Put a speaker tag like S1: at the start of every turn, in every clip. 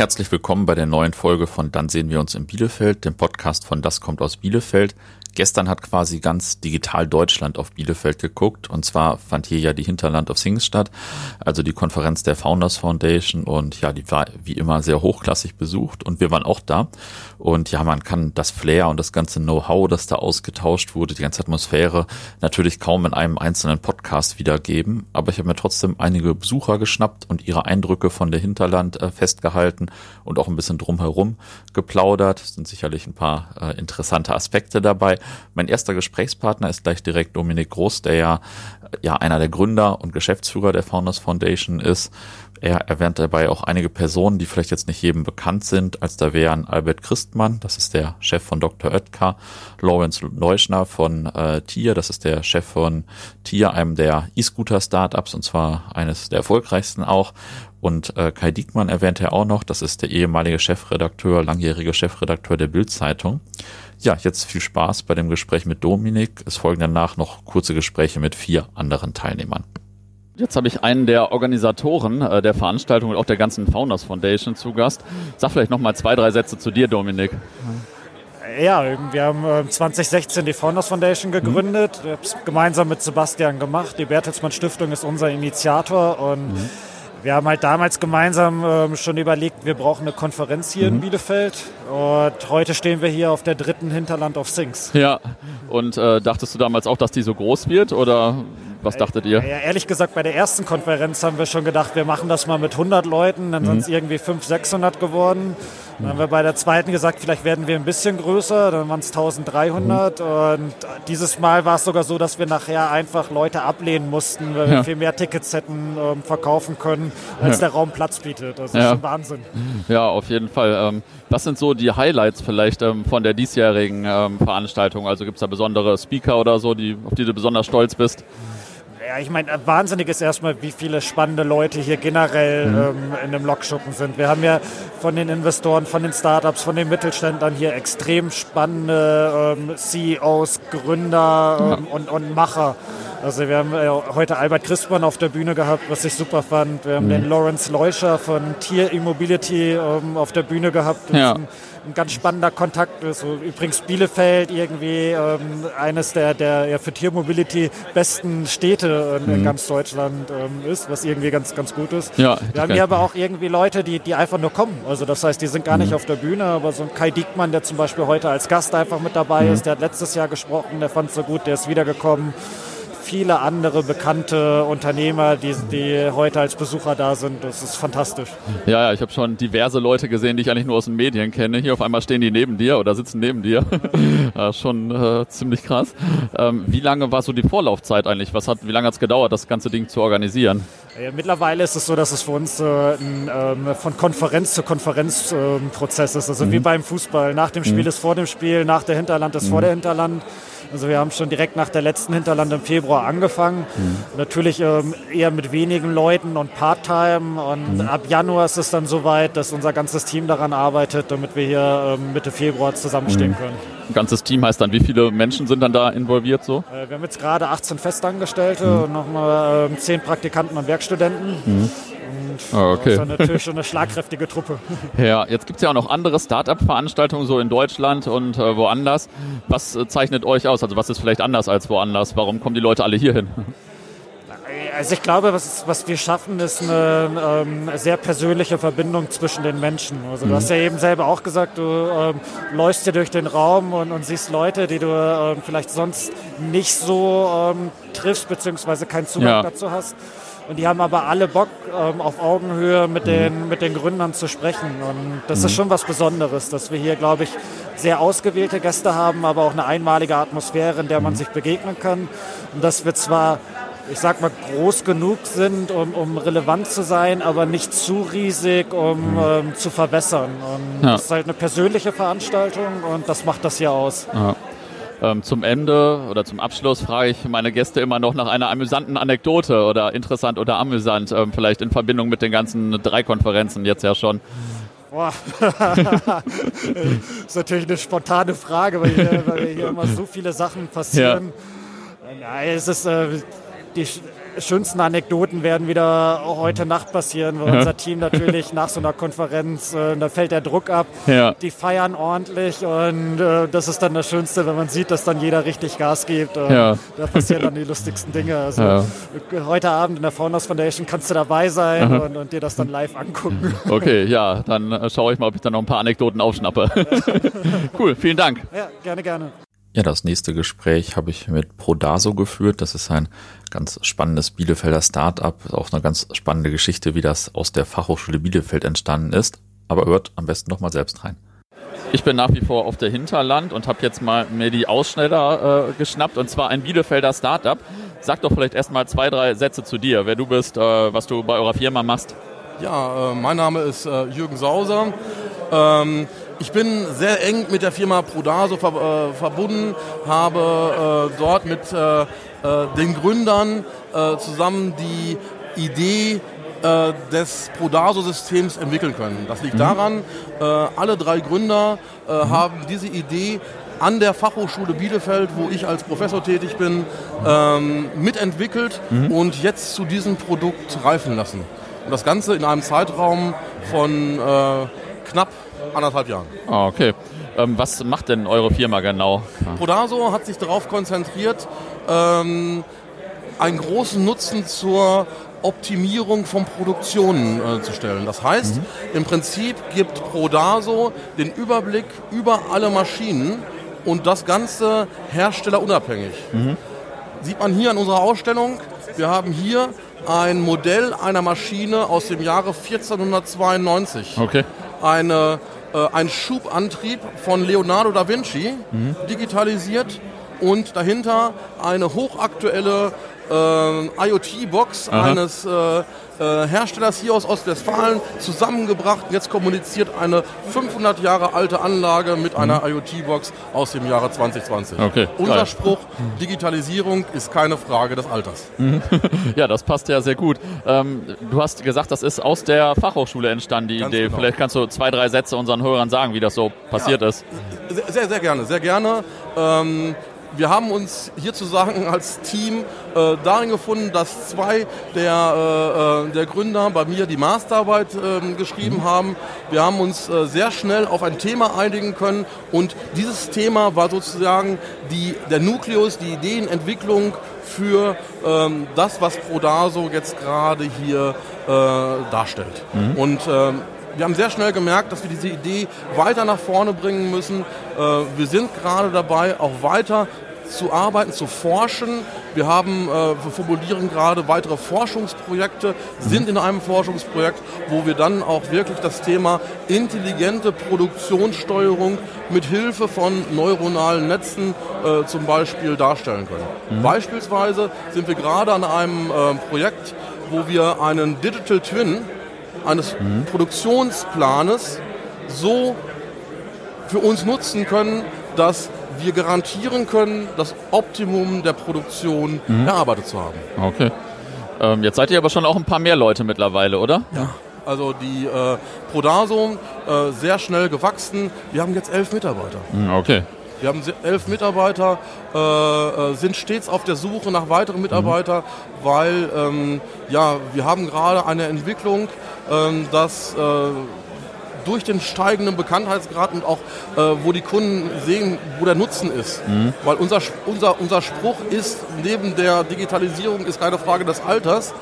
S1: Herzlich willkommen bei der neuen Folge von Dann sehen wir uns in Bielefeld, dem Podcast von Das kommt aus Bielefeld. Gestern hat quasi ganz digital Deutschland auf Bielefeld geguckt. Und zwar fand hier ja die Hinterland of Things statt, also die Konferenz der Founders Foundation. Und ja, die war wie immer sehr hochklassig besucht. Und wir waren auch da. Und ja, man kann das Flair und das ganze Know-how, das da ausgetauscht wurde, die ganze Atmosphäre natürlich kaum in einem einzelnen Podcast wiedergeben, aber ich habe mir trotzdem einige Besucher geschnappt und ihre Eindrücke von der Hinterland äh, festgehalten und auch ein bisschen drumherum geplaudert, es sind sicherlich ein paar äh, interessante Aspekte dabei mein erster Gesprächspartner ist gleich direkt Dominik Groß, der ja, ja einer der Gründer und Geschäftsführer der Founders Foundation ist. Er erwähnt dabei auch einige Personen, die vielleicht jetzt nicht jedem bekannt sind, als da wären Albert Christmann, das ist der Chef von Dr. Oetker, Lawrence Leuschner von äh, Tier, das ist der Chef von Tier, einem der E-Scooter-Startups und zwar eines der erfolgreichsten auch. Und äh, Kai Diekmann erwähnt er auch noch, das ist der ehemalige Chefredakteur, langjährige Chefredakteur der Bild-Zeitung. Ja, jetzt viel Spaß bei dem Gespräch mit Dominik. Es folgen danach noch kurze Gespräche mit vier anderen Teilnehmern. Jetzt habe ich einen der Organisatoren äh, der Veranstaltung und auch der ganzen Founders Foundation zu Gast. Sag vielleicht noch mal zwei, drei Sätze zu dir, Dominik.
S2: Ja, wir haben 2016 die Founders Foundation gegründet, mhm. gemeinsam mit Sebastian gemacht. Die Bertelsmann Stiftung ist unser Initiator und mhm. Wir haben halt damals gemeinsam ähm, schon überlegt, wir brauchen eine Konferenz hier mhm. in Bielefeld. Und heute stehen wir hier auf der dritten Hinterland of Things.
S1: Ja, und äh, dachtest du damals auch, dass die so groß wird oder was dachtet ihr?
S2: Ja, ehrlich gesagt, bei der ersten Konferenz haben wir schon gedacht, wir machen das mal mit 100 Leuten, dann mhm. sind es irgendwie 500, 600 geworden. Dann haben wir bei der zweiten gesagt, vielleicht werden wir ein bisschen größer, dann waren es 1300 mhm. und dieses Mal war es sogar so, dass wir nachher einfach Leute ablehnen mussten, weil ja. wir viel mehr Tickets hätten ähm, verkaufen können, als ja. der Raum Platz bietet. Das ist schon Wahnsinn.
S1: Ja, auf jeden Fall. Ähm, was sind so die Highlights vielleicht ähm, von der diesjährigen ähm, Veranstaltung? Also gibt es da besondere Speaker oder so, die, auf die du besonders stolz bist?
S2: Ja, ich meine, wahnsinnig ist erstmal, wie viele spannende Leute hier generell mhm. ähm, in dem Lokschuppen sind. Wir haben ja von den Investoren, von den Startups, von den Mittelständlern hier extrem spannende ähm, CEOs, Gründer ähm, ja. und, und Macher. Also wir haben äh, heute Albert Christmann auf der Bühne gehabt, was ich super fand. Wir haben mhm. den Lawrence Leuscher von Tier Immobility ähm, auf der Bühne gehabt. Ja ein ganz spannender Kontakt ist. So, übrigens Bielefeld irgendwie ähm, eines der, der ja, für Tiermobility besten Städte in, mhm. ganz Deutschland ähm, ist, was irgendwie ganz, ganz gut ist. Ja, Wir haben hier aber auch irgendwie Leute, die, die einfach nur kommen. Also das heißt, die sind gar mhm. nicht auf der Bühne, aber so ein Kai Diekmann, der zum Beispiel heute als Gast einfach mit dabei mhm. ist, der hat letztes Jahr gesprochen, der fand es so gut, der ist wiedergekommen viele andere bekannte Unternehmer, die, die heute als Besucher da sind. Das ist fantastisch.
S1: Ja, ja ich habe schon diverse Leute gesehen, die ich eigentlich nur aus den Medien kenne. Hier auf einmal stehen die neben dir oder sitzen neben dir. ja, schon äh, ziemlich krass. Ähm, wie lange war so die Vorlaufzeit eigentlich? Was hat, wie lange hat es gedauert, das ganze Ding zu organisieren?
S2: Ja, mittlerweile ist es so, dass es für uns äh, ein ähm, von Konferenz zu Konferenz äh, Prozess ist. Also mhm. wie beim Fußball. Nach dem Spiel mhm. ist vor dem Spiel, nach der Hinterland ist mhm. vor der Hinterland. Also wir haben schon direkt nach der letzten Hinterland im Februar angefangen. Mhm. Natürlich ähm, eher mit wenigen Leuten und Part-Time. Und mhm. ab Januar ist es dann soweit, dass unser ganzes Team daran arbeitet, damit wir hier ähm, Mitte Februar zusammenstehen mhm. können.
S1: Ein ganzes Team heißt dann, wie viele Menschen sind dann da involviert so?
S2: Äh, wir haben jetzt gerade 18 Festangestellte mhm. und nochmal äh, 10 Praktikanten und Werkstudenten. Mhm.
S1: Oh, okay.
S2: Das ist natürlich schon eine schlagkräftige Truppe.
S1: Ja, jetzt gibt es ja auch noch andere Start-up-Veranstaltungen so in Deutschland und äh, woanders. Was äh, zeichnet euch aus? Also was ist vielleicht anders als woanders? Warum kommen die Leute alle hier hin?
S2: Also ich glaube, was, was wir schaffen, ist eine ähm, sehr persönliche Verbindung zwischen den Menschen. Also du mhm. hast ja eben selber auch gesagt, du ähm, läufst hier durch den Raum und, und siehst Leute, die du ähm, vielleicht sonst nicht so ähm, triffst, beziehungsweise keinen Zugang ja. dazu hast. Und die haben aber alle Bock, ähm, auf Augenhöhe mit den, mit den Gründern zu sprechen. Und das mhm. ist schon was Besonderes, dass wir hier, glaube ich, sehr ausgewählte Gäste haben, aber auch eine einmalige Atmosphäre, in der man mhm. sich begegnen kann. Und dass wir zwar ich sag mal, groß genug sind, um, um relevant zu sein, aber nicht zu riesig, um mhm. ähm, zu verwässern. Und ja. das ist halt eine persönliche Veranstaltung und das macht das hier aus. Ja.
S1: Ähm, zum Ende oder zum Abschluss frage ich meine Gäste immer noch nach einer amüsanten Anekdote oder interessant oder amüsant, ähm, vielleicht in Verbindung mit den ganzen drei Konferenzen jetzt ja schon. Boah.
S2: das ist natürlich eine spontane Frage, weil hier, weil hier immer so viele Sachen passieren. Ja. Ja, es ist, äh, die, schönsten Anekdoten werden wieder heute Nacht passieren, weil ja. unser Team natürlich nach so einer Konferenz, äh, da fällt der Druck ab. Ja. Die feiern ordentlich und äh, das ist dann das Schönste, wenn man sieht, dass dann jeder richtig Gas gibt. Ja. Da passieren dann die lustigsten Dinge. Also heute Abend in der Founders Foundation kannst du dabei sein und, und, dir das dann live angucken.
S1: Okay, ja, dann äh, schaue ich mal, ob ich dann noch ein paar Anekdoten aufschnappe. cool, vielen Dank.
S2: Ja, gerne, gerne.
S1: Ja, das nächste Gespräch habe ich mit Prodaso geführt. Das ist ein ganz spannendes Bielefelder Start-up. Auch eine ganz spannende Geschichte, wie das aus der Fachhochschule Bielefeld entstanden ist. Aber hört am besten noch mal selbst rein. Ich bin nach wie vor auf der Hinterland und habe jetzt mal mir die Ausschneider äh, geschnappt und zwar ein Bielefelder Startup. Sag doch vielleicht erstmal zwei, drei Sätze zu dir, wer du bist, äh, was du bei eurer Firma machst.
S3: Ja, äh, mein Name ist äh, Jürgen Sauser. Ähm, ich bin sehr eng mit der Firma Prodaso ver äh, verbunden, habe äh, dort mit äh, äh den Gründern äh, zusammen die Idee äh, des Prodaso-Systems entwickeln können. Das liegt mhm. daran, alle drei Gründer mhm. haben diese Idee an der Fachhochschule Bielefeld, wo ich als Professor tätig bin, ähm, mitentwickelt mhm. und jetzt zu diesem Produkt reifen lassen. Und das Ganze in einem Zeitraum von knapp anderthalb Jahren.
S1: Ah, okay. Ähm, was macht denn eure Firma genau?
S3: Prodaso hat sich darauf konzentriert, ähm, einen großen Nutzen zur Optimierung von Produktionen äh, zu stellen. Das heißt, mhm. im Prinzip gibt Prodaso den Überblick über alle Maschinen und das Ganze herstellerunabhängig. Mhm. Sieht man hier an unserer Ausstellung, wir haben hier ein Modell einer Maschine aus dem Jahre 1492.
S1: Okay.
S3: Eine äh, ein Schubantrieb von Leonardo da Vinci, mhm. digitalisiert und dahinter eine hochaktuelle äh, IoT-Box eines äh, äh, Herstellers hier aus Ostwestfalen zusammengebracht. Jetzt kommuniziert eine 500 Jahre alte Anlage mit mhm. einer IoT-Box aus dem Jahre 2020.
S1: Okay,
S3: Unser geil. Spruch, Digitalisierung ist keine Frage des Alters.
S1: Mhm. ja, das passt ja sehr gut. Ähm, du hast gesagt, das ist aus der Fachhochschule entstanden, die Ganz Idee. Genau. Vielleicht kannst du zwei, drei Sätze unseren Hörern sagen, wie das so passiert ja, ist.
S3: Sehr, sehr gerne, sehr gerne. Ähm, wir haben uns hier zu sagen als Team äh, darin gefunden, dass zwei der, äh, äh der Gründer bei mir die Masterarbeit äh, geschrieben mhm. haben. Wir haben uns äh, sehr schnell auf ein Thema einigen können und dieses Thema war sozusagen die, der Nukleus, die Ideenentwicklung für ähm, das, was Prodaso jetzt gerade hier äh, darstellt. Mhm. Und ähm, wir haben sehr schnell gemerkt, dass wir diese Idee weiter nach vorne bringen müssen. Äh, wir sind gerade dabei, auch weiter zu arbeiten, zu forschen. Wir haben, äh, wir formulieren gerade weitere Forschungsprojekte, sind in einem Forschungsprojekt, wo wir dann auch wirklich das Thema intelligente Produktionssteuerung mit Hilfe von neuronalen Netzen äh, zum Beispiel darstellen können. Mhm. Beispielsweise sind wir gerade an einem äh, Projekt, wo wir einen Digital Twin eines mhm. Produktionsplanes so für uns nutzen können, dass wir garantieren können, das Optimum der Produktion mhm. erarbeitet zu haben.
S1: Okay. Ähm, jetzt seid ihr aber schon auch ein paar mehr Leute mittlerweile, oder?
S3: Ja. Also die äh, Prodaso äh, sehr schnell gewachsen. Wir haben jetzt elf Mitarbeiter.
S1: Mhm, okay.
S3: Wir haben elf Mitarbeiter, äh, äh, sind stets auf der Suche nach weiteren Mitarbeitern, mhm. weil ähm, ja, wir haben gerade eine Entwicklung, ähm, dass äh, durch den steigenden Bekanntheitsgrad und auch, äh, wo die Kunden sehen, wo der Nutzen ist. Mhm. Weil unser, unser, unser Spruch ist, neben der Digitalisierung ist keine Frage des Alters,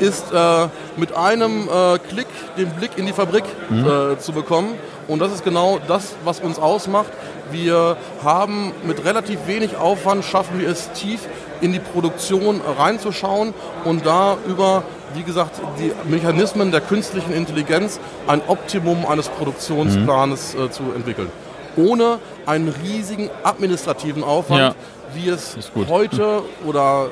S3: ist äh, mit einem äh, Klick den Blick in die Fabrik mhm. Zu bekommen. Und das ist genau das, was uns ausmacht. Wir haben mit relativ wenig Aufwand, schaffen wir es tief in die Produktion reinzuschauen und da über, wie gesagt, die Mechanismen der künstlichen Intelligenz ein Optimum eines Produktionsplanes mhm. äh, zu entwickeln. Ohne einen riesigen administrativen Aufwand, ja. wie es heute oder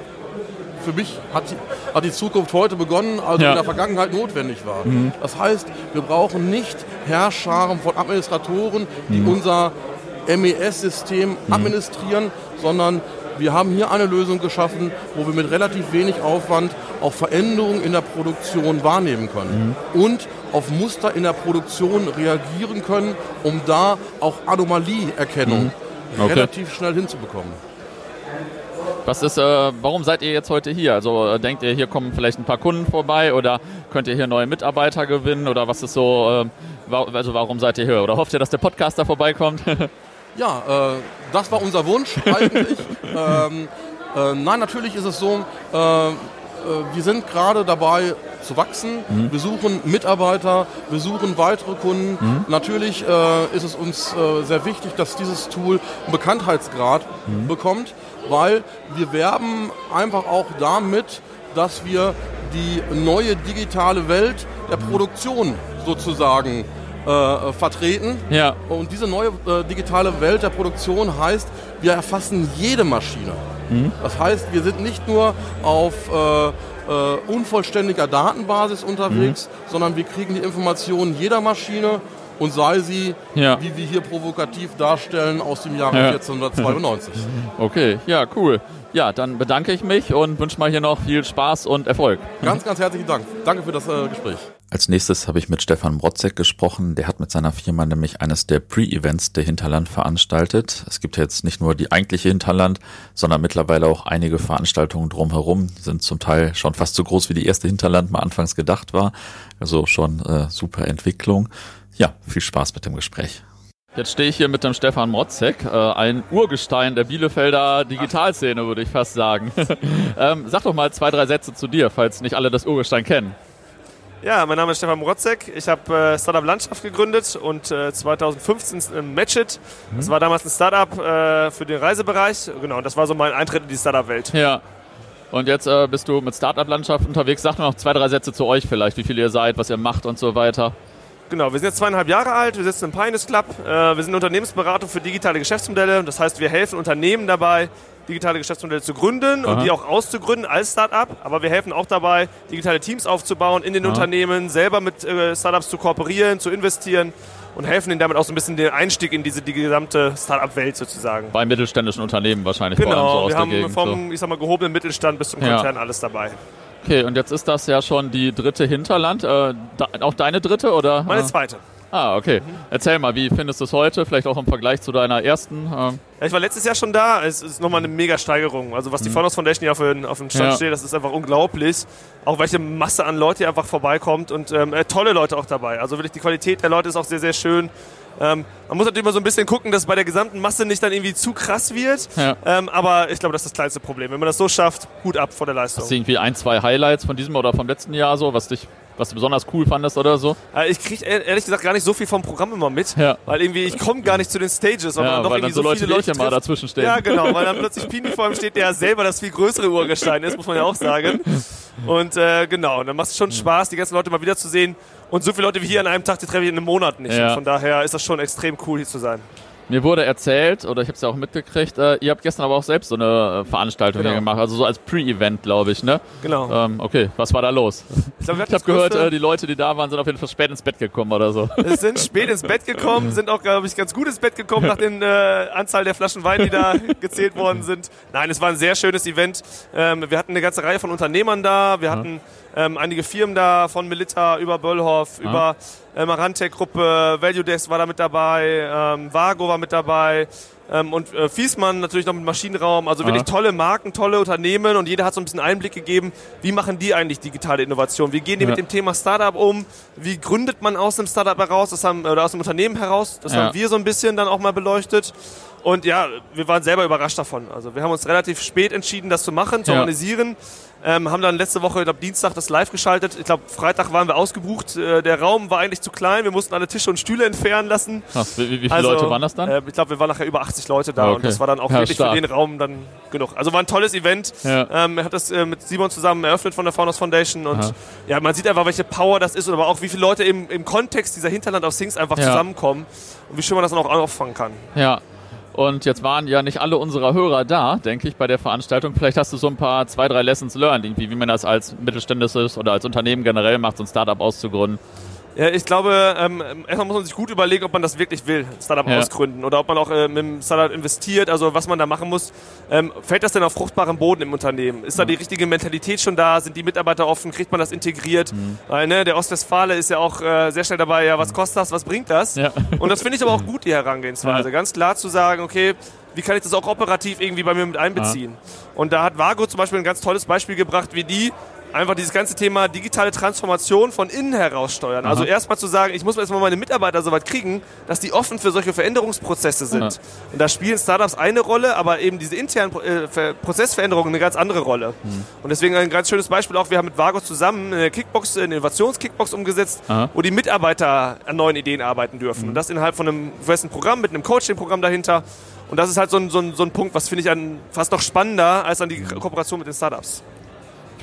S3: für mich hat die, hat die, Zukunft heute begonnen, also ja. in der Vergangenheit notwendig war. Mhm. Das heißt, wir brauchen nicht Herrscharen von Administratoren, die mhm. unser MES-System mhm. administrieren, sondern wir haben hier eine Lösung geschaffen, wo wir mit relativ wenig Aufwand auch Veränderungen in der Produktion wahrnehmen können mhm. und auf Muster in der Produktion reagieren können, um da auch Anomalieerkennung mhm. okay. relativ schnell hinzubekommen.
S1: Was ist, äh, warum seid ihr jetzt heute hier? Also äh, denkt ihr, hier kommen vielleicht ein paar Kunden vorbei oder könnt ihr hier neue Mitarbeiter gewinnen oder was ist so, äh, wa also warum seid ihr hier? Oder hofft ihr, dass der Podcaster vorbeikommt?
S3: ja, äh, das war unser Wunsch eigentlich. ähm, äh, nein, natürlich ist es so, äh, wir sind gerade dabei zu wachsen. Mhm. Wir suchen Mitarbeiter, wir suchen weitere Kunden. Mhm. Natürlich äh, ist es uns äh, sehr wichtig, dass dieses Tool einen Bekanntheitsgrad mhm. bekommt weil wir werben einfach auch damit, dass wir die neue digitale Welt der Produktion sozusagen äh, vertreten. Ja. Und diese neue äh, digitale Welt der Produktion heißt, wir erfassen jede Maschine. Mhm. Das heißt, wir sind nicht nur auf äh, äh unvollständiger Datenbasis unterwegs, mhm. sondern wir kriegen die Informationen jeder Maschine und sei sie, ja. wie wir hier provokativ darstellen, aus dem Jahre ja. 1492.
S1: Okay, ja, cool. Ja, dann bedanke ich mich und wünsche mal hier noch viel Spaß und Erfolg.
S3: Ganz, ganz herzlichen Dank. Danke für das äh, Gespräch.
S1: Als nächstes habe ich mit Stefan Brotzek gesprochen. Der hat mit seiner Firma nämlich eines der Pre-Events der Hinterland veranstaltet. Es gibt jetzt nicht nur die eigentliche Hinterland, sondern mittlerweile auch einige Veranstaltungen drumherum. Die sind zum Teil schon fast so groß wie die erste Hinterland mal anfangs gedacht war. Also schon äh, super Entwicklung. Ja, viel Spaß mit dem Gespräch. Jetzt stehe ich hier mit dem Stefan Motzek, äh, ein Urgestein der Bielefelder Digitalszene, würde ich fast sagen. ähm, sag doch mal zwei, drei Sätze zu dir, falls nicht alle das Urgestein kennen.
S4: Ja, mein Name ist Stefan Mrotzek. Ich habe äh, Startup Landschaft gegründet und äh, 2015 äh, Matchit. Mhm. Das war damals ein Startup äh, für den Reisebereich. Genau, das war so mein Eintritt in die Startup-Welt.
S1: Ja. Und jetzt äh, bist du mit Startup Landschaft unterwegs. Sag mir noch zwei, drei Sätze zu euch vielleicht, wie viele ihr seid, was ihr macht und so weiter.
S4: Genau, wir sind jetzt zweieinhalb Jahre alt, wir sitzen im Pioneers Club. Äh, wir sind Unternehmensberatung für digitale Geschäftsmodelle. Das heißt, wir helfen Unternehmen dabei, digitale Geschäftsmodelle zu gründen Aha. und die auch auszugründen als Startup. Aber wir helfen auch dabei, digitale Teams aufzubauen in den Aha. Unternehmen, selber mit äh, Startups zu kooperieren, zu investieren und helfen ihnen damit auch so ein bisschen den Einstieg in diese die gesamte Startup-Welt sozusagen.
S1: Bei mittelständischen Unternehmen wahrscheinlich
S4: genau, vor allem so aus wir haben Gegend, vom, so. ich sag mal, gehobenen Mittelstand bis zum Konzern ja. alles dabei.
S1: Okay, und jetzt ist das ja schon die dritte Hinterland. Äh, da, auch deine dritte oder?
S4: Meine zweite.
S1: Ah, okay. Mhm. Erzähl mal, wie findest du es heute? Vielleicht auch im Vergleich zu deiner ersten?
S4: Ähm ja, ich war letztes Jahr schon da. Es ist nochmal eine mega Steigerung. Also was die mhm. Founders Foundation hier auf, auf dem Stand ja. steht, das ist einfach unglaublich. Auch welche Masse an Leute hier einfach vorbeikommt und ähm, äh, tolle Leute auch dabei. Also wirklich die Qualität der Leute ist auch sehr, sehr schön. Ähm, man muss natürlich immer so ein bisschen gucken, dass bei der gesamten Masse nicht dann irgendwie zu krass wird. Ja. Ähm, aber ich glaube, das ist das kleinste Problem. Wenn man das so schafft, Hut ab vor der Leistung.
S1: Hast du irgendwie ein, zwei Highlights von diesem oder vom letzten Jahr so, was dich was du besonders cool fandest oder so?
S4: Äh, ich kriege ehrlich gesagt gar nicht so viel vom Programm immer mit, ja. weil irgendwie ich komme gar nicht zu den Stages,
S1: weil ja,
S4: man
S1: doch irgendwie so, so Leute, viele Leute mal dazwischen stehen.
S4: Ja, genau, weil dann plötzlich Pini vor ihm steht, der selber das viel größere Urgestein ist, muss man ja auch sagen. Und äh, genau, dann macht es schon Spaß, die ganzen Leute mal wiederzusehen. Und so viele Leute wie hier an einem Tag, die treffe ich in einem Monat nicht. Ja. von daher ist das schon extrem cool, hier zu sein.
S1: Mir wurde erzählt, oder ich habe es ja auch mitgekriegt, äh, ihr habt gestern aber auch selbst so eine äh, Veranstaltung genau. gemacht, also so als Pre-Event, glaube ich, ne?
S4: Genau.
S1: Ähm, okay, was war da los? Ich, glaub, ich habe gehört, äh, die Leute, die da waren, sind auf jeden Fall spät ins Bett gekommen oder so.
S4: Es sind spät ins Bett gekommen, sind auch, glaube ich, ganz gut ins Bett gekommen nach der äh, Anzahl der Flaschen Wein, die da gezählt worden sind. Nein, es war ein sehr schönes Event. Ähm, wir hatten eine ganze Reihe von Unternehmern da, wir hatten... Ja ähm, einige Firmen da, von Melita über Böllhoff, ja. über äh, Marantec-Gruppe, Value Desk war da mit dabei, ähm, Vago war mit dabei ähm, und äh, Fiesmann natürlich noch mit Maschinenraum. Also wirklich ja. tolle Marken, tolle Unternehmen und jeder hat so ein bisschen Einblick gegeben, wie machen die eigentlich digitale Innovation? Wie gehen die ja. mit dem Thema Startup um? Wie gründet man aus einem Startup heraus, das haben, oder aus einem Unternehmen heraus? Das haben wir so ein bisschen dann auch mal beleuchtet. Und ja, wir waren selber überrascht davon. Also wir haben uns relativ spät entschieden, das zu machen, zu organisieren. Ähm, haben dann letzte Woche, ich glaube Dienstag, das live geschaltet. Ich glaube, Freitag waren wir ausgebucht. Äh, der Raum war eigentlich zu klein. Wir mussten alle Tische und Stühle entfernen lassen.
S1: Krass, wie, wie viele also, Leute waren das dann? Äh,
S4: ich glaube, wir waren nachher über 80 Leute da okay. und das war dann auch ja, wirklich stark. für den Raum dann genug. Also war ein tolles Event. Ja. Ähm, er hat das äh, mit Simon zusammen eröffnet von der Founders Foundation und Aha. ja, man sieht einfach, welche Power das ist, aber auch wie viele Leute im, im Kontext dieser Hinterland aus Things einfach ja. zusammenkommen und wie schön man das dann auch auffangen kann.
S1: Ja, und jetzt waren ja nicht alle unserer Hörer da, denke ich, bei der Veranstaltung. Vielleicht hast du so ein paar, zwei, drei Lessons learned, irgendwie, wie man das als mittelständisches oder als Unternehmen generell macht, so ein Startup auszugründen.
S4: Ja, ich glaube, ähm, erstmal muss man sich gut überlegen, ob man das wirklich will, Startup ja. ausgründen oder ob man auch äh, mit dem Startup investiert, also was man da machen muss. Ähm, fällt das denn auf fruchtbaren Boden im Unternehmen? Ist da die richtige Mentalität schon da? Sind die Mitarbeiter offen? Kriegt man das integriert? Mhm. Weil ne, der Ostwestfale ist ja auch äh, sehr schnell dabei, ja, was kostet das, was bringt das? Ja. Und das finde ich aber auch gut, die Herangehensweise. Ja. Ganz klar zu sagen, okay, wie kann ich das auch operativ irgendwie bei mir mit einbeziehen. Und da hat Vago zum Beispiel ein ganz tolles Beispiel gebracht, wie die einfach dieses ganze Thema digitale Transformation von innen heraus steuern. Also erstmal zu sagen, ich muss erstmal meine Mitarbeiter so weit kriegen, dass die offen für solche Veränderungsprozesse sind.
S1: Aha.
S4: Und da spielen Startups eine Rolle, aber eben diese internen äh, Ver- Prozessveränderungen eine ganz andere Rolle. Und deswegen ein ganz schönes Beispiel auch, wir haben mit Vago zusammen eine Kickbox, eine Innovations-Kickbox umgesetzt,
S1: Aha.
S4: wo die Mitarbeiter an neuen Ideen arbeiten dürfen. Und das innerhalb von einem festen Programm, mit einem Coaching-Programm dahinter. Und das ist halt so ein, so ein, so ein Punkt, was finde ich an, fast noch spannender als an die Ko- Kooperation mit den Startups.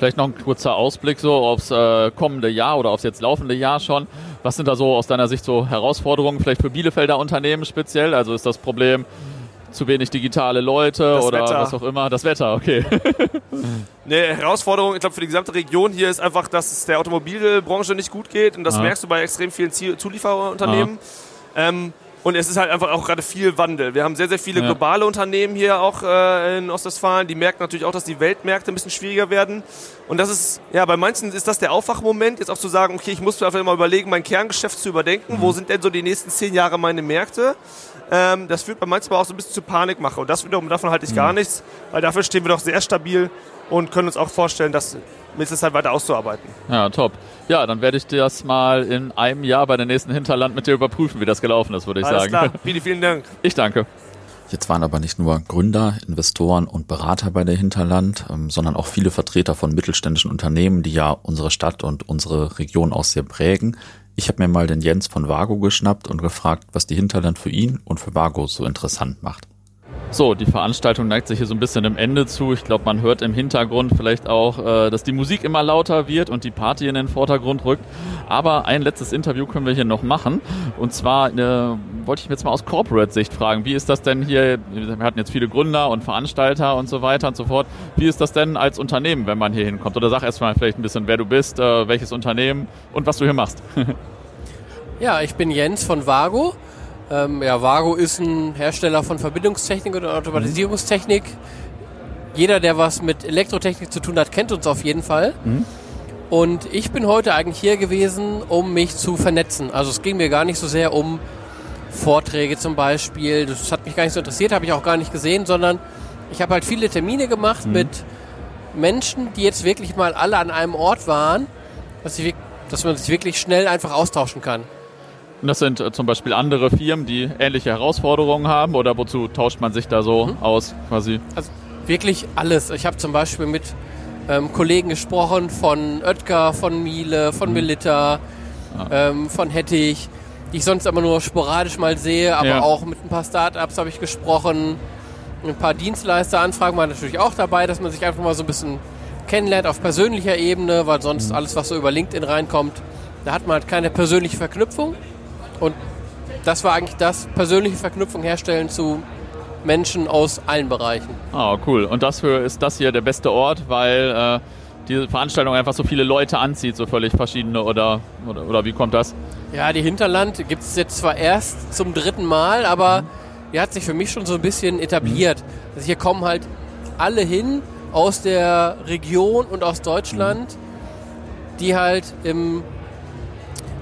S1: Vielleicht noch ein kurzer Ausblick so aufs äh, kommende Jahr oder aufs jetzt laufende Jahr schon. Was sind da so aus deiner Sicht so Herausforderungen, vielleicht für Bielefelder Unternehmen speziell? Also ist das Problem zu wenig digitale Leute
S4: Das
S1: oder
S4: Wetter.
S1: was auch immer? Das Wetter, okay.
S4: Eine Herausforderung, ich glaube, für die gesamte Region hier ist einfach, dass es der Automobilbranche nicht gut geht. Und das
S1: Aha.
S4: merkst du bei extrem vielen Zulieferunternehmen. Ähm, und es ist halt einfach auch gerade viel Wandel. Wir haben sehr, sehr viele
S1: Ja.
S4: globale Unternehmen hier auch äh, in Ostwestfalen. Die merken natürlich auch, dass die Weltmärkte ein bisschen schwieriger werden. Und das ist, ja, bei manchen ist das der Aufwachmoment, jetzt auch zu sagen, okay, ich muss mir einfach mal überlegen, mein Kerngeschäft zu überdenken. Wo sind denn so die nächsten zehn Jahre meine Märkte? Ähm, das führt bei manchmal auch so ein bisschen zu Panikmache. Und das wiederum, davon halte ich gar nichts, weil dafür stehen wir doch sehr stabil und können uns auch vorstellen, das mit der Zeit weiter auszuarbeiten.
S1: Ja, top. Ja, dann werde ich das mal in einem Jahr bei der nächsten Hinterland mit dir überprüfen, wie das gelaufen ist, würde ich
S4: Alles
S1: sagen.
S4: klar. Vielen, vielen Dank.
S1: Ich danke.
S5: Jetzt waren aber nicht nur Gründer, Investoren und Berater bei der Hinterland, ähm, sondern auch viele Vertreter von mittelständischen Unternehmen, die ja unsere Stadt und unsere Region auch sehr prägen. Ich habe mir mal den Jens von Vago geschnappt und gefragt, was die Hinterland für ihn und für Vago so interessant macht.
S1: So, die Veranstaltung neigt sich hier so ein bisschen dem Ende zu. Ich glaube, man hört im Hintergrund vielleicht auch, äh, dass die Musik immer lauter wird und die Party in den Vordergrund rückt. Aber ein letztes Interview können wir hier noch machen. Und zwar äh, wollte ich mir jetzt mal aus Corporate-Sicht fragen, wie ist das denn hier, wir hatten jetzt viele Gründer und Veranstalter und so weiter und so fort. Wie ist das denn als Unternehmen, wenn man hier hinkommt? Oder sag erst mal vielleicht ein bisschen, wer du bist, äh, welches Unternehmen und was du hier machst.
S6: Ja, ich bin Jens von Vago. Ähm, ja, Vago ist ein Hersteller von Verbindungstechnik und Automatisierungstechnik. Jeder, der was mit Elektrotechnik zu tun hat, kennt uns auf jeden Fall. Und ich bin heute eigentlich hier gewesen, um mich zu vernetzen. Also es ging mir gar nicht so sehr um Vorträge zum Beispiel. Das hat mich gar nicht so interessiert, habe ich auch gar nicht gesehen, sondern ich habe halt viele Termine gemacht mit Menschen, die jetzt wirklich mal alle an einem Ort waren, dass, ich, dass man sich wirklich schnell einfach austauschen kann.
S1: Und das sind äh, zum Beispiel andere Firmen, die ähnliche Herausforderungen haben oder wozu tauscht man sich da so aus quasi?
S6: Also wirklich alles. Ich habe zum Beispiel mit ähm, Kollegen gesprochen von Oetker, von Miele, von Melitta, ähm, von Hettich, die ich sonst immer nur sporadisch mal sehe, aber
S1: Ja.
S6: auch mit ein paar Startups habe ich gesprochen. Ein paar Dienstleisteranfragen waren natürlich auch dabei, dass man sich einfach mal so ein bisschen kennenlernt auf persönlicher Ebene, weil sonst alles, was so über LinkedIn reinkommt, da hat man halt keine persönliche Verknüpfung. Und das war eigentlich das, persönliche Verknüpfung herstellen zu Menschen aus allen Bereichen.
S1: Ah, cool. Und dafür ist das hier der beste Ort, weil äh, diese Veranstaltung einfach so viele Leute anzieht, so völlig verschiedene oder, oder, oder wie kommt das?
S6: Ja, die Hinterland gibt es jetzt zwar erst zum dritten Mal, aber die hat sich für mich schon so ein bisschen etabliert. Also hier kommen halt alle hin aus der Region und aus Deutschland, die halt im,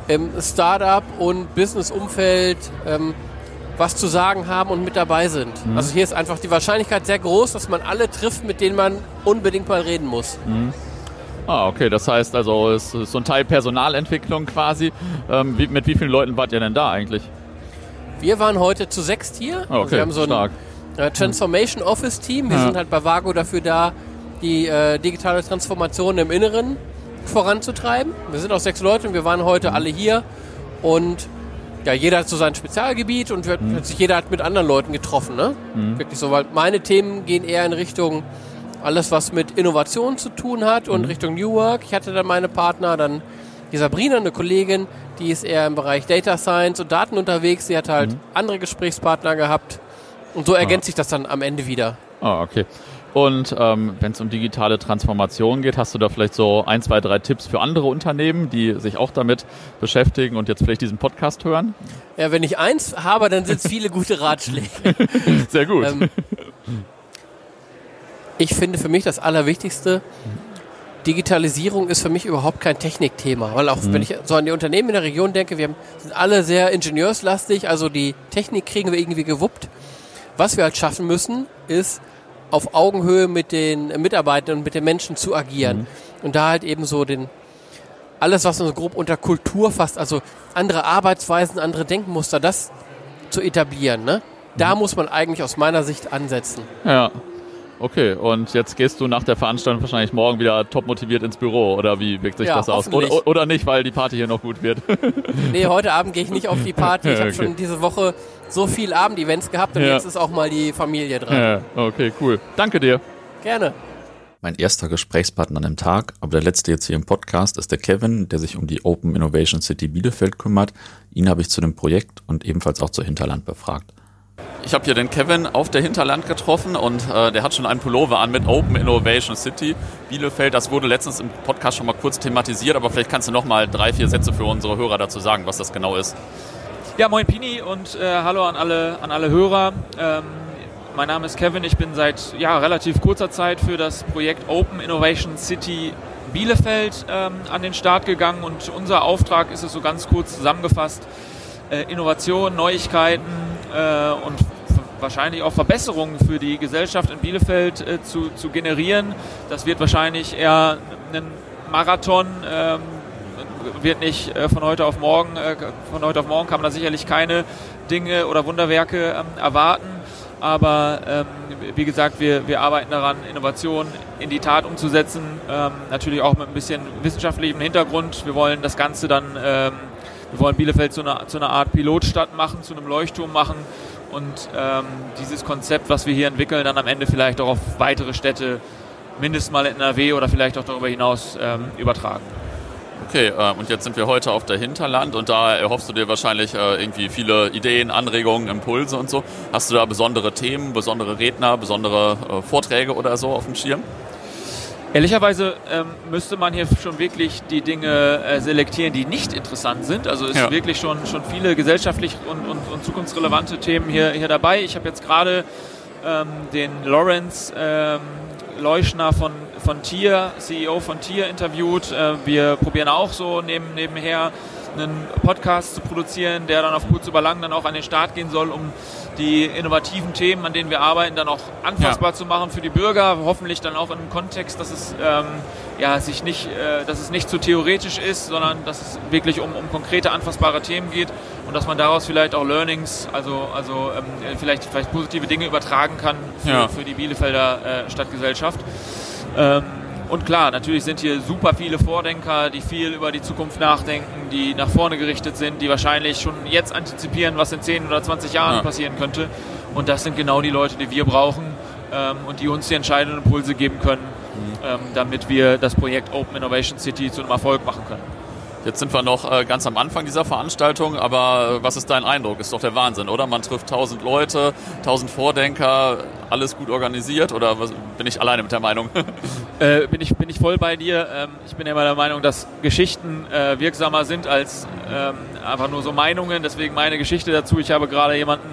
S6: im Startup- und Business-Umfeld ähm, was zu sagen haben und mit dabei sind. Also hier ist einfach die Wahrscheinlichkeit sehr groß, dass man alle trifft, mit denen man unbedingt mal reden muss.
S1: Ah, okay. Das heißt also, es ist so ein Teil Personalentwicklung quasi. Ähm, wie, mit wie vielen Leuten wart ihr denn da eigentlich?
S6: Wir waren heute zu sechst hier.
S1: Ah, okay,
S6: also wir haben so ein
S1: stark.
S6: äh, Transformation Office Team. Wir
S1: Ja.
S6: sind halt bei Vago dafür da, die äh, digitale Transformation im Inneren voranzutreiben. Wir sind auch sechs Leute und wir waren heute alle hier und ja, jeder hat so sein Spezialgebiet und wir, sich jeder hat mit anderen Leuten getroffen. Ne? Wirklich so, weil meine Themen gehen eher in Richtung alles, was mit Innovation zu tun hat und Richtung New Work. Ich hatte dann meine Partner, dann die Sabrina, eine Kollegin, die ist eher im Bereich Data Science und Daten unterwegs. Sie hat halt andere Gesprächspartner gehabt und so ergänzt sich das dann am Ende wieder.
S1: Ah, okay. Und ähm, wenn es um digitale Transformation geht, hast du da vielleicht so ein, zwei, drei Tipps für andere Unternehmen, die sich auch damit beschäftigen und jetzt vielleicht diesen Podcast hören?
S6: Ja, wenn ich eins habe, dann sind es viele gute Ratschläge.
S1: Sehr gut.
S6: ähm, ich finde für mich das Allerwichtigste, Digitalisierung ist für mich überhaupt kein Technikthema. Weil auch wenn ich so an die Unternehmen in der Region denke, wir sind alle sehr ingenieurslastig, also die Technik kriegen wir irgendwie gewuppt. Was wir halt schaffen müssen, ist auf Augenhöhe mit den Mitarbeitern und mit den Menschen zu agieren. Mhm. Und da halt eben so den, alles, was man so grob unter Kultur fasst, also andere Arbeitsweisen, andere Denkmuster, das zu etablieren. Ne? Da mhm. muss man eigentlich aus meiner Sicht ansetzen.
S5: Ja. Okay, und jetzt gehst du nach der Veranstaltung wahrscheinlich morgen wieder top motiviert ins Büro oder wie wirkt sich ja, das aus? Oder, oder, nicht, weil die Party hier noch gut wird?
S6: nee, heute Abend gehe ich nicht auf die Party. Ich habe okay. schon diese Woche so viel Abendevents gehabt und ja. jetzt ist auch mal die Familie dran. Ja,
S5: okay, cool. Danke dir.
S6: Gerne.
S1: Mein erster Gesprächspartner an dem Tag, aber der letzte jetzt hier im Podcast, ist der Kevin, der sich um die Open Innovation City Bielefeld kümmert. Ihn habe ich zu dem Projekt und ebenfalls auch zur Hinterland befragt. Ich habe hier den Kevin auf der Hinterland getroffen und äh, der hat schon einen Pullover an mit Open Innovation City Bielefeld. Das wurde letztens im Podcast schon mal kurz thematisiert, aber vielleicht kannst du noch mal drei, vier Sätze für unsere Hörer dazu sagen, was das genau ist.
S7: Ja, moin Pini und äh, hallo an alle, an alle Hörer. Ähm, mein Name ist Kevin, ich bin seit ja, relativ kurzer Zeit für das Projekt Open Innovation City Bielefeld ähm, an den Start gegangen und unser Auftrag ist es so ganz kurz zusammengefasst, äh, Innovation, Neuigkeiten und wahrscheinlich auch Verbesserungen für die Gesellschaft in Bielefeld äh, zu, zu generieren. Das wird wahrscheinlich eher ein Marathon, ähm, wird nicht äh, von heute auf morgen, äh, von heute auf morgen kann man da sicherlich keine Dinge oder Wunderwerke ähm, erwarten. Aber ähm, wie gesagt, wir, wir arbeiten daran, Innovationen in die Tat umzusetzen. Ähm, natürlich auch mit ein bisschen wissenschaftlichem Hintergrund. Wir wollen das Ganze dann, ähm, wir wollen Bielefeld zu einer, zu einer Art Pilotstadt machen, zu einem Leuchtturm machen und ähm, dieses Konzept, was wir hier entwickeln, dann am Ende vielleicht auch auf weitere Städte, mindestens mal in NRW oder vielleicht auch darüber hinaus ähm, übertragen.
S1: Okay, äh, und jetzt sind wir heute auf der Hinterland und da erhoffst du dir wahrscheinlich äh, irgendwie viele Ideen, Anregungen, Impulse und so. Hast du da besondere Themen, besondere Redner, besondere äh, Vorträge oder so auf dem Schirm?
S7: Ehrlicherweise ähm, müsste man hier schon wirklich die Dinge äh, selektieren, die nicht interessant sind. Also es ja. wirklich schon, schon viele gesellschaftlich und, und, und zukunftsrelevante Themen hier, hier dabei. Ich habe jetzt gerade ähm, den Lawrence ähm, Leuschner von, von Tier, CEO von Tier, interviewt. Äh, wir probieren auch so neben, nebenher einen Podcast zu produzieren, der dann auf kurz über lang dann auch an den Start gehen soll, um die innovativen Themen, an denen wir arbeiten, dann auch anfassbar ja. zu machen für die Bürger. Hoffentlich dann auch in einem Kontext, dass es ähm, ja sich nicht, äh, dass es nicht zu theoretisch ist, sondern dass es wirklich um, um konkrete anfassbare Themen geht und dass man daraus vielleicht auch Learnings, also also ähm, vielleicht vielleicht positive Dinge übertragen kann für, ja. für die Bielefelder äh, Stadtgesellschaft. Ähm, und klar, natürlich sind hier super viele Vordenker, die viel über die Zukunft nachdenken, die nach vorne gerichtet sind, die wahrscheinlich schon jetzt antizipieren, was in 10 oder 20 Jahren ja. passieren könnte. Und das sind genau die Leute, die wir brauchen ähm, und die uns die entscheidenden Impulse geben können, mhm. ähm, damit wir das Projekt Open Innovation City zu einem Erfolg machen können.
S1: Jetzt sind wir noch äh, ganz am Anfang dieser Veranstaltung, aber äh, was ist dein Eindruck? Ist doch der Wahnsinn, oder? Man trifft tausend Leute, tausend Vordenker, alles gut organisiert oder bin ich alleine mit der Meinung?
S7: äh, bin, ich, bin ich voll bei dir. Ähm, ich bin ja immer der Meinung, dass Geschichten äh, wirksamer sind als ähm, einfach nur so Meinungen. Deswegen meine Geschichte dazu. Ich habe gerade jemanden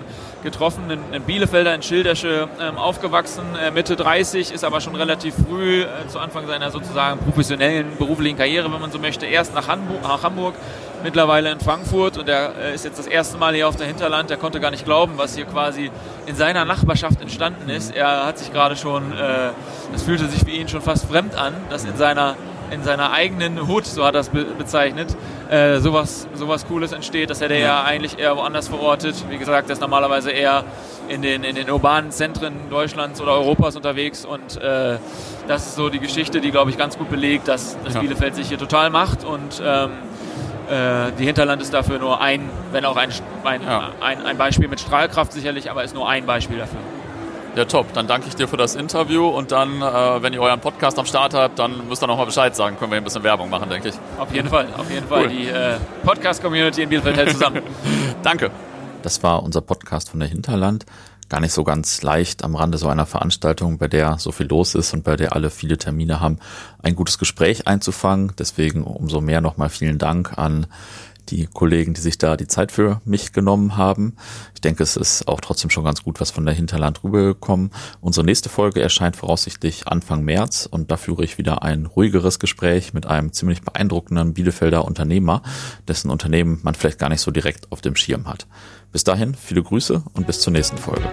S7: getroffen, in, Bielefelder in Schildersche ähm, aufgewachsen, äh, Mitte 30, ist aber schon relativ früh äh, zu Anfang seiner sozusagen professionellen beruflichen Karriere, wenn man so möchte, erst nach Hamburg, nach Hamburg mittlerweile in Frankfurt und er äh, ist jetzt das erste Mal hier auf der Hinterland. Er konnte gar nicht glauben, was hier quasi in seiner Nachbarschaft entstanden ist. Er hat sich gerade schon, äh, das fühlte sich für ihn schon fast fremd an, dass in seiner in seiner eigenen Hut, so hat er es be bezeichnet, äh, sowas, sowas Cooles entsteht. Das hätte er ja eigentlich eher woanders verortet. Wie gesagt, er ist normalerweise eher in den, in den urbanen Zentren Deutschlands oder Europas unterwegs und äh, das ist so die Geschichte, die, glaube ich, ganz gut belegt, dass, dass ja. Bielefeld sich hier total macht und ähm, äh, die Hinterland ist dafür nur ein, wenn auch ein, ein, ja. ein, ein Beispiel mit Strahlkraft sicherlich, aber ist nur ein Beispiel dafür.
S1: Ja, top. Dann danke ich dir für das Interview und dann, äh, wenn ihr euren Podcast am Start habt, dann müsst ihr nochmal Bescheid sagen. Können wir ein bisschen Werbung machen, denke ich.
S7: Auf jeden Fall, auf jeden Fall. Cool. Die äh, Podcast-Community in Bielefeld hält zusammen.
S1: danke. Das war unser Podcast von der Hinterland. Gar nicht so ganz leicht am Rande so einer Veranstaltung, bei der so viel los ist und bei der alle viele Termine haben, ein gutes Gespräch einzufangen. Deswegen umso mehr nochmal vielen Dank an die Kollegen, die sich da die Zeit für mich genommen haben. Ich denke, es ist auch trotzdem schon ganz gut was von der Hinterland rübergekommen. Unsere nächste Folge erscheint voraussichtlich Anfang März und da führe ich wieder ein ruhigeres Gespräch mit einem ziemlich beeindruckenden Bielefelder Unternehmer, dessen Unternehmen man vielleicht gar nicht so direkt auf dem Schirm hat. Bis dahin, viele Grüße und bis zur nächsten Folge.